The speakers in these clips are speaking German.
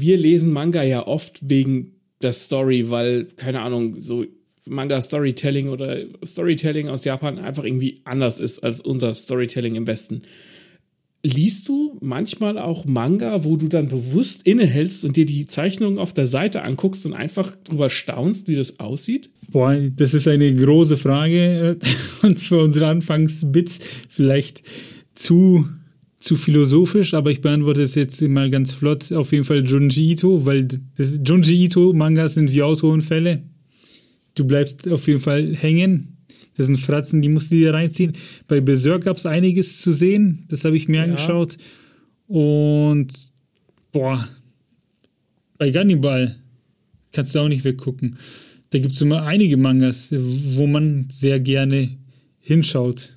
wir lesen Manga ja oft wegen der Story, weil, keine Ahnung, so Manga-Storytelling oder Storytelling aus Japan einfach irgendwie anders ist als unser Storytelling im Westen. Liest du manchmal auch Manga, wo du dann bewusst innehältst und dir die Zeichnungen auf der Seite anguckst und einfach drüber staunst, wie das aussieht? Boah, das ist eine große Frage äh, und für unsere Anfangsbits vielleicht zu, zu philosophisch, aber ich beantworte es jetzt mal ganz flott. Auf jeden Fall Junji Ito, weil das, Junji Ito Mangas sind wie Autounfälle. Du bleibst auf jeden Fall hängen das sind Fratzen, die musst du dir reinziehen. Bei Berserk gab es einiges zu sehen. Das habe ich mir ja. angeschaut. Und boah, bei Gannibal kannst du auch nicht weggucken. Da gibt es immer einige Mangas, wo man sehr gerne hinschaut.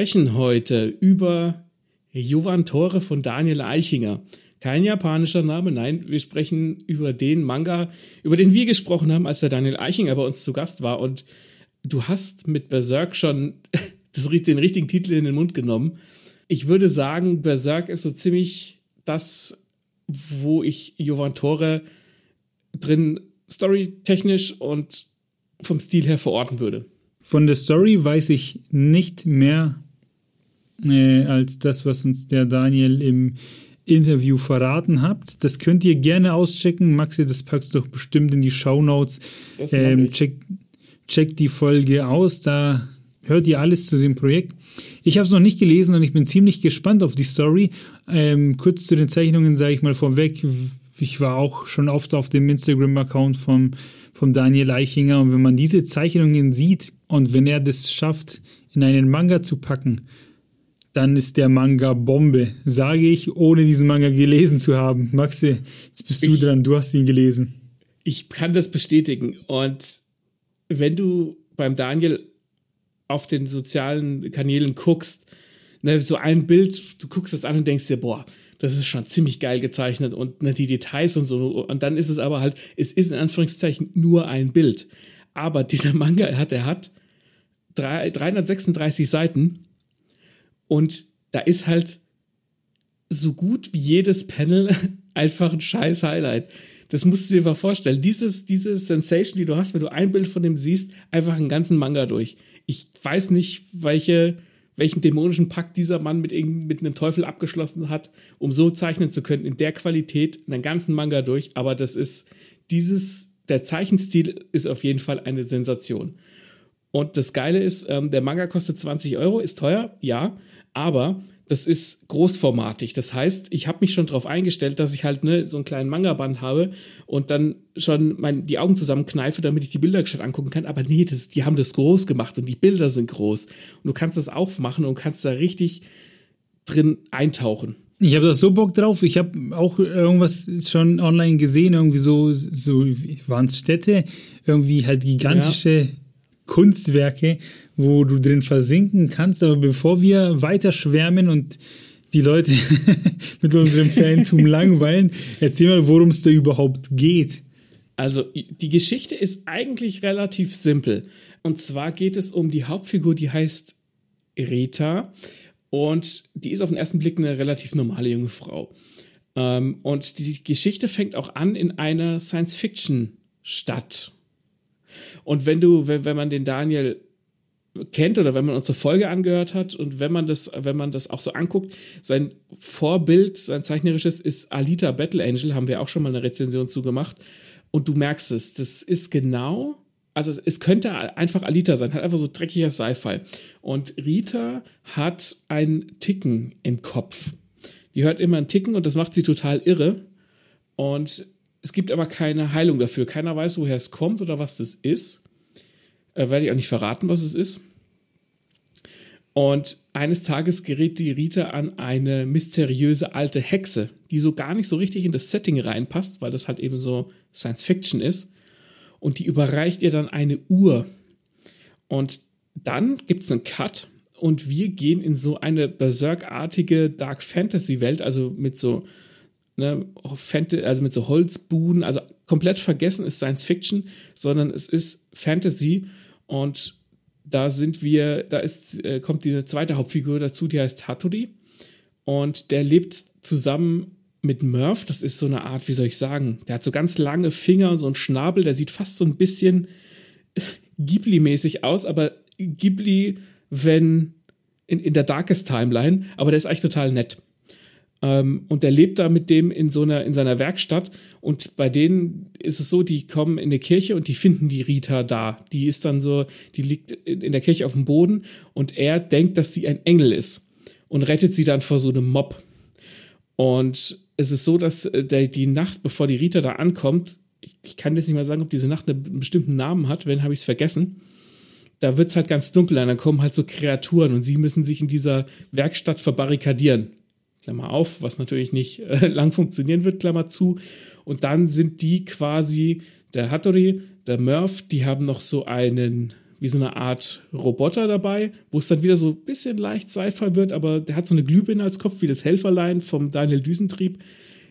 Sprechen heute über Jovantore von Daniel Eichinger. Kein japanischer Name, nein, wir sprechen über den Manga, über den wir gesprochen haben, als der Daniel Eichinger bei uns zu Gast war. Und du hast mit Berserk schon das, den richtigen Titel in den Mund genommen. Ich würde sagen, Berserk ist so ziemlich das, wo ich Jovantore drin storytechnisch und vom Stil her verorten würde. Von der Story weiß ich nicht mehr äh, als das, was uns der Daniel im Interview verraten hat. Das könnt ihr gerne auschecken. Maxi, das packst du doch bestimmt in die Shownotes. Ähm, check, check die Folge aus, da hört ihr alles zu dem Projekt. Ich habe es noch nicht gelesen und ich bin ziemlich gespannt auf die Story. Ähm, kurz zu den Zeichnungen sage ich mal vorweg. Ich war auch schon oft auf dem Instagram-Account vom, vom Daniel Eichinger und wenn man diese Zeichnungen sieht, und wenn er das schafft, in einen Manga zu packen, dann ist der Manga Bombe, sage ich, ohne diesen Manga gelesen zu haben. Maxi, jetzt bist du ich, dran, du hast ihn gelesen. Ich kann das bestätigen. Und wenn du beim Daniel auf den sozialen Kanälen guckst, ne, so ein Bild, du guckst das an und denkst dir, boah, das ist schon ziemlich geil gezeichnet und ne, die Details und so. Und dann ist es aber halt, es ist in Anführungszeichen nur ein Bild. Aber dieser Manga, hat, er hat 336 Seiten und da ist halt so gut wie jedes Panel einfach ein scheiß Highlight. Das musst du dir mal vorstellen. Dieses, diese Sensation, die du hast, wenn du ein Bild von dem siehst, einfach einen ganzen Manga durch. Ich weiß nicht, welche, welchen dämonischen Pakt dieser Mann mit, mit einem Teufel abgeschlossen hat, um so zeichnen zu können, in der Qualität einen ganzen Manga durch. Aber das ist dieses, der Zeichenstil ist auf jeden Fall eine Sensation. Und das Geile ist, ähm, der Manga kostet 20 Euro, ist teuer, ja, aber das ist großformatig. Das heißt, ich habe mich schon darauf eingestellt, dass ich halt ne, so einen kleinen Manga-Band habe und dann schon mein, die Augen zusammenkneife, damit ich die Bilder gescheit angucken kann. Aber nee, das, die haben das groß gemacht und die Bilder sind groß. Und du kannst das aufmachen und kannst da richtig drin eintauchen. Ich habe da so Bock drauf. Ich habe auch irgendwas schon online gesehen, irgendwie so, so waren es Städte, irgendwie halt gigantische ja. Kunstwerke, wo du drin versinken kannst. Aber bevor wir weiter schwärmen und die Leute mit unserem Fantum langweilen, erzähl mal, worum es da überhaupt geht. Also, die Geschichte ist eigentlich relativ simpel. Und zwar geht es um die Hauptfigur, die heißt Rita. Und die ist auf den ersten Blick eine relativ normale junge Frau. Ähm, und die Geschichte fängt auch an in einer Science-Fiction-Stadt. Und wenn du, wenn, wenn man den Daniel kennt oder wenn man unsere Folge angehört hat und wenn man das, wenn man das auch so anguckt, sein Vorbild, sein zeichnerisches ist Alita Battle Angel, haben wir auch schon mal eine Rezension zugemacht. Und du merkst es, das ist genau, also es könnte einfach Alita sein, hat einfach so dreckiger Sci-Fi. Und Rita hat ein Ticken im Kopf. Die hört immer ein Ticken und das macht sie total irre. Und es gibt aber keine Heilung dafür. Keiner weiß, woher es kommt oder was das ist. Äh, werde ich auch nicht verraten, was es ist. Und eines Tages gerät die Rita an eine mysteriöse alte Hexe, die so gar nicht so richtig in das Setting reinpasst, weil das halt eben so Science Fiction ist. Und die überreicht ihr dann eine Uhr. Und dann gibt es einen Cut und wir gehen in so eine berserkartige Dark Fantasy Welt, also mit so ne, also mit so Holzbuden, also komplett vergessen ist Science Fiction, sondern es ist Fantasy und da sind wir, da ist, äh, kommt diese zweite Hauptfigur dazu, die heißt Hattori. Und der lebt zusammen mit Murph, das ist so eine Art, wie soll ich sagen, der hat so ganz lange Finger, so ein Schnabel, der sieht fast so ein bisschen Ghibli-mäßig aus, aber Ghibli, wenn in, in der Darkest Timeline, aber der ist eigentlich total nett. Ähm, und der lebt da mit dem in so einer, in seiner Werkstatt. Und bei denen ist es so, die kommen in eine Kirche und die finden die Rita da. Die ist dann so, die liegt in der Kirche auf dem Boden und er denkt, dass sie ein Engel ist und rettet sie dann vor so einem Mob. Und es ist so, dass äh, der, die Nacht, bevor die Rita da ankommt, ich kann jetzt nicht mal sagen, ob diese Nacht einen bestimmten Namen hat, wenn habe ich es vergessen. Da wird es halt ganz dunkel und dann kommen halt so Kreaturen und sie müssen sich in dieser Werkstatt verbarrikadieren. Klammer auf, was natürlich nicht äh, lang funktionieren wird, Klammer zu. Und dann sind die quasi, der Hattori, der Murph, die haben noch so einen, wie so eine Art Roboter dabei, wo es dann wieder so ein bisschen leicht Sci-Fi wird, aber der hat so eine Glühbirne als Kopf, wie das Helferlein vom Daniel Düsentrieb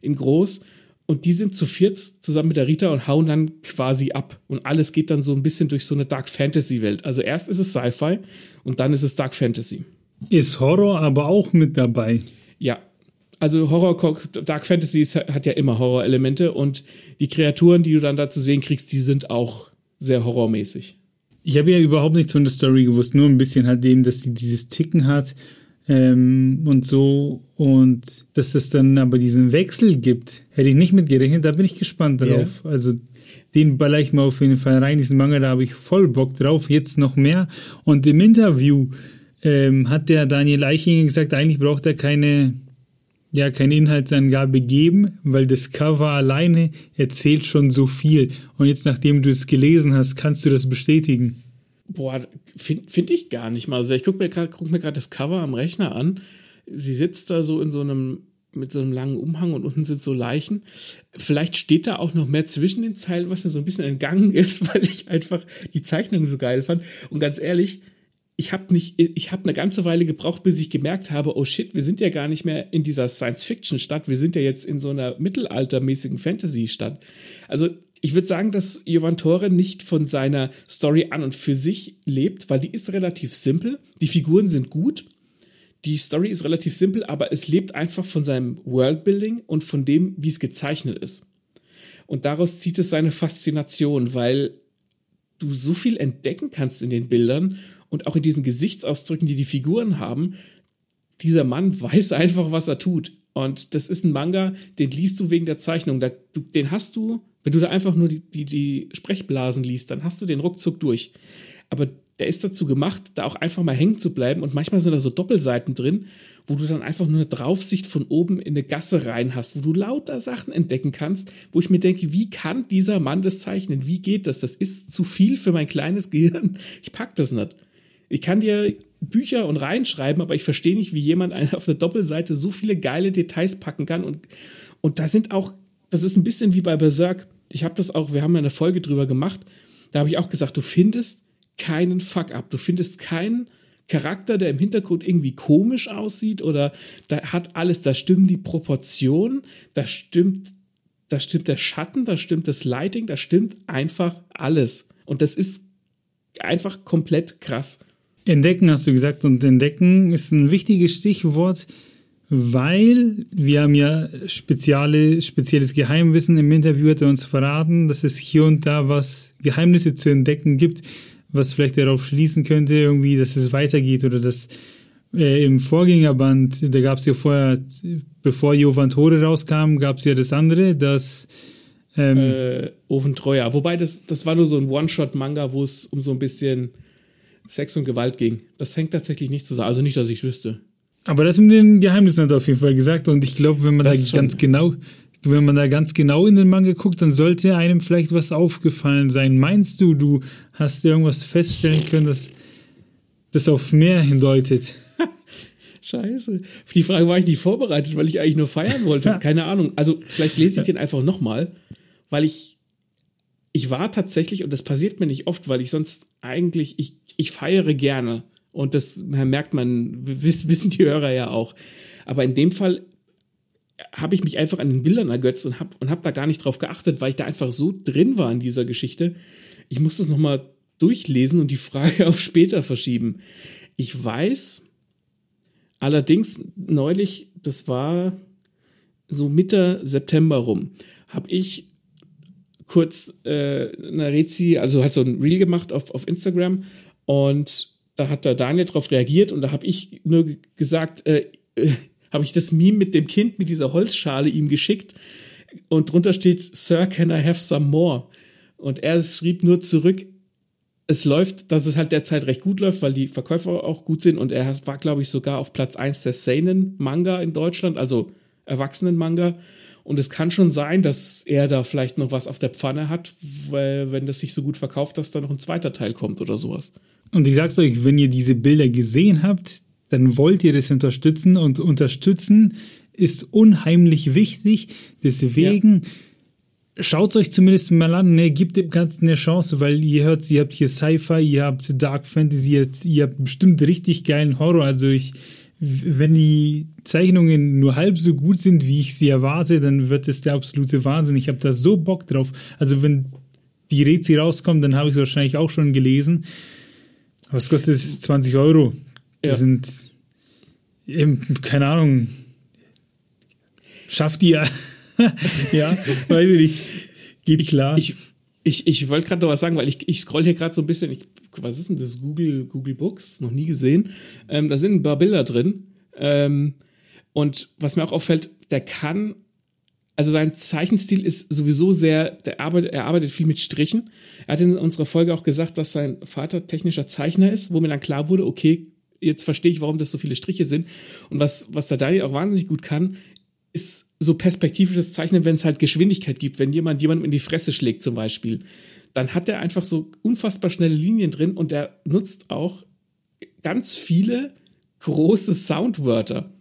in groß. Und die sind zu viert zusammen mit der Rita und hauen dann quasi ab. Und alles geht dann so ein bisschen durch so eine Dark Fantasy Welt. Also erst ist es Sci-Fi und dann ist es Dark Fantasy. Ist Horror aber auch mit dabei? Ja. Also Horror, Dark Fantasy hat ja immer Horrorelemente und die Kreaturen, die du dann da zu sehen kriegst, die sind auch sehr horrormäßig. Ich habe ja überhaupt nichts von der Story gewusst, nur ein bisschen halt eben, dass sie dieses Ticken hat ähm, und so. Und dass es dann aber diesen Wechsel gibt, hätte ich nicht mitgerechnet. Da bin ich gespannt drauf. Yeah. Also den baller ich mal auf jeden Fall rein. Diesen Manga, da habe ich voll Bock drauf. Jetzt noch mehr. Und im Interview ähm, hat der Daniel Eichinger gesagt, eigentlich braucht er keine, ja, keine Inhaltsangabe geben, weil das Cover alleine erzählt schon so viel. Und jetzt, nachdem du es gelesen hast, kannst du das bestätigen. Boah, finde find ich gar nicht mal. Also ich gucke mir gerade guck das Cover am Rechner an. Sie sitzt da so in so einem mit so einem langen Umhang und unten sind so Leichen. Vielleicht steht da auch noch mehr zwischen den Zeilen, was mir so ein bisschen entgangen ist, weil ich einfach die Zeichnung so geil fand. Und ganz ehrlich, ich habe nicht, ich habe eine ganze Weile gebraucht, bis ich gemerkt habe, oh shit, wir sind ja gar nicht mehr in dieser Science-Fiction-Stadt, wir sind ja jetzt in so einer mittelaltermäßigen Fantasy-Stadt. Also ich würde sagen, dass Jovan Tore nicht von seiner Story an und für sich lebt, weil die ist relativ simpel. Die Figuren sind gut. Die Story ist relativ simpel, aber es lebt einfach von seinem Worldbuilding und von dem, wie es gezeichnet ist. Und daraus zieht es seine Faszination, weil du so viel entdecken kannst in den Bildern und auch in diesen Gesichtsausdrücken, die die Figuren haben. Dieser Mann weiß einfach, was er tut. Und das ist ein Manga, den liest du wegen der Zeichnung. Den hast du wenn du da einfach nur die, die, die Sprechblasen liest, dann hast du den ruckzuck durch. Aber der ist dazu gemacht, da auch einfach mal hängen zu bleiben. Und manchmal sind da so Doppelseiten drin, wo du dann einfach nur eine Draufsicht von oben in eine Gasse rein hast, wo du lauter Sachen entdecken kannst, wo ich mir denke, wie kann dieser Mann das zeichnen? Wie geht das? Das ist zu viel für mein kleines Gehirn. Ich pack das nicht. Ich kann dir Bücher und reinschreiben, aber ich verstehe nicht, wie jemand auf der Doppelseite so viele geile Details packen kann. Und, und da sind auch das ist ein bisschen wie bei Berserk. Ich habe das auch, wir haben ja eine Folge drüber gemacht. Da habe ich auch gesagt, du findest keinen Fuck-up. Du findest keinen Charakter, der im Hintergrund irgendwie komisch aussieht oder da hat alles, da stimmen die Proportionen, da stimmt, da stimmt der Schatten, da stimmt das Lighting, da stimmt einfach alles. Und das ist einfach komplett krass. Entdecken hast du gesagt und entdecken ist ein wichtiges Stichwort weil wir haben ja spezielle, spezielles Geheimwissen im Interview hat er uns verraten, dass es hier und da was Geheimnisse zu entdecken gibt, was vielleicht darauf schließen könnte, irgendwie, dass es weitergeht oder dass äh, im Vorgängerband, da gab es ja vorher, bevor Jovan Tore rauskam, gab es ja das andere, das ähm, äh, Ofentreuer. Wobei das, das war nur so ein One-Shot-Manga, wo es um so ein bisschen Sex und Gewalt ging. Das hängt tatsächlich nicht zusammen. Also nicht, dass ich wüsste. Aber das mit den Geheimnissen hat er auf jeden Fall gesagt. Und ich glaube, wenn man das da ganz genau, wenn man da ganz genau in den Manga guckt, dann sollte einem vielleicht was aufgefallen sein. Meinst du, du hast irgendwas feststellen können, dass das auf mehr hindeutet. Scheiße. Für die Frage war ich nicht vorbereitet, weil ich eigentlich nur feiern wollte. Keine Ahnung. Also vielleicht lese ich den einfach nochmal, weil ich ich war tatsächlich, und das passiert mir nicht oft, weil ich sonst eigentlich, ich, ich feiere gerne. Und das merkt man, wissen die Hörer ja auch. Aber in dem Fall habe ich mich einfach an den Bildern ergötzt und habe und hab da gar nicht drauf geachtet, weil ich da einfach so drin war in dieser Geschichte. Ich muss das nochmal durchlesen und die Frage auf später verschieben. Ich weiß allerdings neulich, das war so Mitte September rum, habe ich kurz äh, eine Rezi, also hat so ein Reel gemacht auf, auf Instagram und da hat der Daniel drauf reagiert und da habe ich nur gesagt, äh, äh, habe ich das Meme mit dem Kind mit dieser Holzschale ihm geschickt und drunter steht, Sir, can I have some more? Und er schrieb nur zurück, es läuft, dass es halt derzeit recht gut läuft, weil die Verkäufer auch gut sind und er war, glaube ich, sogar auf Platz 1 der Seinen-Manga in Deutschland, also Erwachsenen-Manga. Und es kann schon sein, dass er da vielleicht noch was auf der Pfanne hat, weil wenn das sich so gut verkauft, dass da noch ein zweiter Teil kommt oder sowas. Und ich sag's euch, wenn ihr diese Bilder gesehen habt, dann wollt ihr das unterstützen und unterstützen ist unheimlich wichtig. Deswegen ja. schaut euch zumindest mal an, ne, gebt dem Ganzen eine Chance, weil ihr hört, ihr habt hier Sci-Fi, ihr habt Dark Fantasy, ihr habt bestimmt richtig geilen Horror. Also ich wenn die Zeichnungen nur halb so gut sind, wie ich sie erwarte, dann wird es der absolute Wahnsinn. Ich habe da so Bock drauf. Also wenn die Rezi rauskommt, dann habe ich es wahrscheinlich auch schon gelesen. Was kostet es? 20 Euro. Das ja. sind eben, keine Ahnung. Schafft ihr? ja, weiß ich nicht. Geht klar. Ich, ich, ich wollte gerade noch was sagen, weil ich, ich scroll hier gerade so ein bisschen. Ich was ist denn das? Google, Google Books? Noch nie gesehen. Ähm, da sind ein paar Bilder drin. Ähm, und was mir auch auffällt, der kann, also sein Zeichenstil ist sowieso sehr, der arbeitet, er arbeitet viel mit Strichen. Er hat in unserer Folge auch gesagt, dass sein Vater technischer Zeichner ist, wo mir dann klar wurde, okay, jetzt verstehe ich, warum das so viele Striche sind. Und was, was der Daniel auch wahnsinnig gut kann, ist so perspektivisches Zeichnen, wenn es halt Geschwindigkeit gibt, wenn jemand jemandem in die Fresse schlägt zum Beispiel dann hat er einfach so unfassbar schnelle Linien drin und er nutzt auch ganz viele große Soundwörter.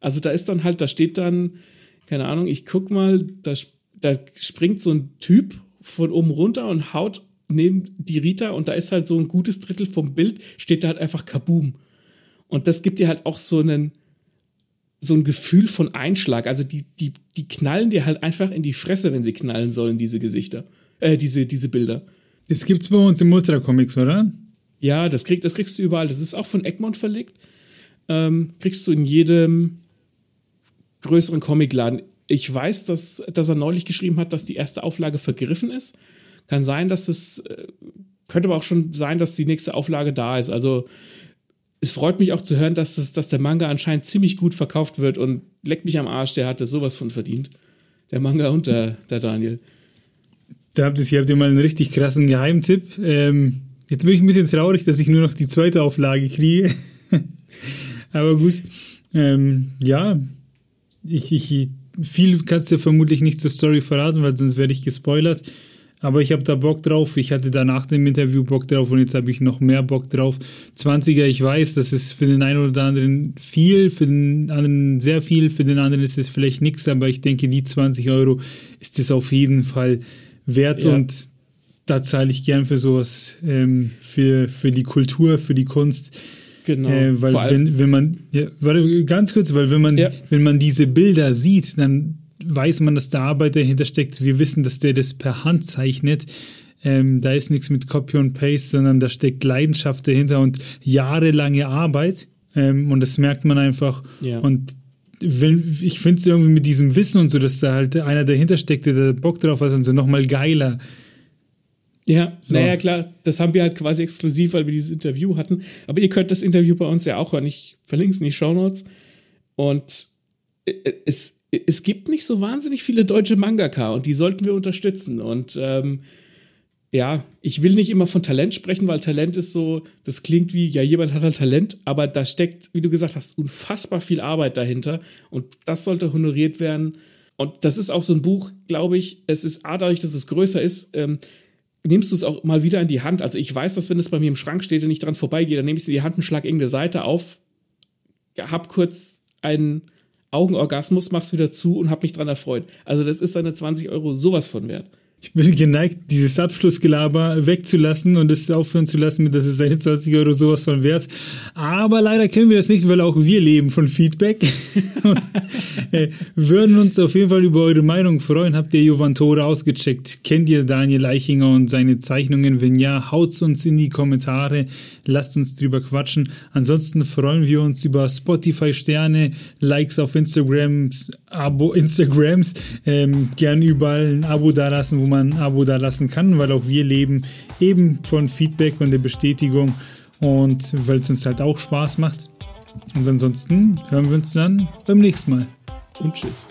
Also da ist dann halt, da steht dann, keine Ahnung, ich guck mal, da, da springt so ein Typ von oben runter und haut neben die Rita und da ist halt so ein gutes Drittel vom Bild, steht da halt einfach Kaboom. Und das gibt dir halt auch so einen, so ein Gefühl von Einschlag. Also die, die, die knallen dir halt einfach in die Fresse, wenn sie knallen sollen, diese Gesichter äh, diese, diese Bilder. Das gibt's bei uns im Ultra Comics, oder? Ja, das, krieg, das kriegst du überall. Das ist auch von Egmont verlegt. Ähm, kriegst du in jedem größeren Comicladen. Ich weiß, dass, dass er neulich geschrieben hat, dass die erste Auflage vergriffen ist. Kann sein, dass es, äh, könnte aber auch schon sein, dass die nächste Auflage da ist. Also, es freut mich auch zu hören, dass, es, dass der Manga anscheinend ziemlich gut verkauft wird und leckt mich am Arsch, der hatte sowas von verdient. Der Manga und der, der Daniel. Da habt ihr, habt ihr mal einen richtig krassen Geheimtipp. Ähm, jetzt bin ich ein bisschen traurig, dass ich nur noch die zweite Auflage kriege. Aber gut. Ähm, ja, ich, ich, viel kannst du vermutlich nicht zur Story verraten, weil sonst werde ich gespoilert. Aber ich habe da Bock drauf. Ich hatte da nach dem Interview Bock drauf und jetzt habe ich noch mehr Bock drauf. 20er, ich weiß, das ist für den einen oder anderen viel, für den anderen sehr viel, für den anderen ist es vielleicht nichts, aber ich denke, die 20 Euro ist es auf jeden Fall wert ja. und da zahle ich gern für sowas, ähm, für, für die Kultur, für die Kunst. Genau. Äh, weil wenn, wenn man, ja, warte, ganz kurz, weil wenn man, ja. wenn man diese Bilder sieht, dann weiß man, dass der Arbeit dahinter steckt. Wir wissen, dass der das per Hand zeichnet. Ähm, da ist nichts mit Copy und Paste, sondern da steckt Leidenschaft dahinter und jahrelange Arbeit. Ähm, und das merkt man einfach. Ja. Und wenn, ich finde es irgendwie mit diesem Wissen und so, dass da halt einer dahinter steckt, der Bock drauf hat und so nochmal geiler. Ja, so. naja, klar, das haben wir halt quasi exklusiv, weil wir dieses Interview hatten. Aber ihr könnt das Interview bei uns ja auch hören. Ich verlinke es in die Show Notes. Und äh, es, es gibt nicht so wahnsinnig viele deutsche Mangaka und die sollten wir unterstützen. Und ähm, ja, ich will nicht immer von Talent sprechen, weil Talent ist so, das klingt wie, ja, jemand hat halt Talent, aber da steckt, wie du gesagt hast, unfassbar viel Arbeit dahinter und das sollte honoriert werden. Und das ist auch so ein Buch, glaube ich, es ist A, dadurch, dass es größer ist, ähm, nimmst du es auch mal wieder in die Hand. Also ich weiß, dass wenn es bei mir im Schrank steht und ich dran vorbeigehe, dann nehme ich es in die Hand und schlage irgendeine Seite auf, hab kurz einen Augenorgasmus, mach's wieder zu und hab mich dran erfreut. Also das ist seine 20 Euro sowas von wert. Ich bin geneigt, dieses Abschlussgelaber wegzulassen und es aufhören zu lassen, dass es seine 20 Euro sowas von wert. Aber leider können wir das nicht, weil auch wir leben von Feedback und äh, würden uns auf jeden Fall über eure Meinung freuen. Habt ihr Jovantore ausgecheckt? Kennt ihr Daniel Eichinger und seine Zeichnungen? Wenn ja, haut's uns in die Kommentare. Lasst uns drüber quatschen. Ansonsten freuen wir uns über Spotify-Sterne, Likes auf Instagrams, Abo, Instagrams, ähm, gern überall ein Abo dalassen, wo man ein Abo dalassen kann, weil auch wir leben eben von Feedback und der Bestätigung und weil es uns halt auch Spaß macht. Und ansonsten hören wir uns dann beim nächsten Mal. Und tschüss.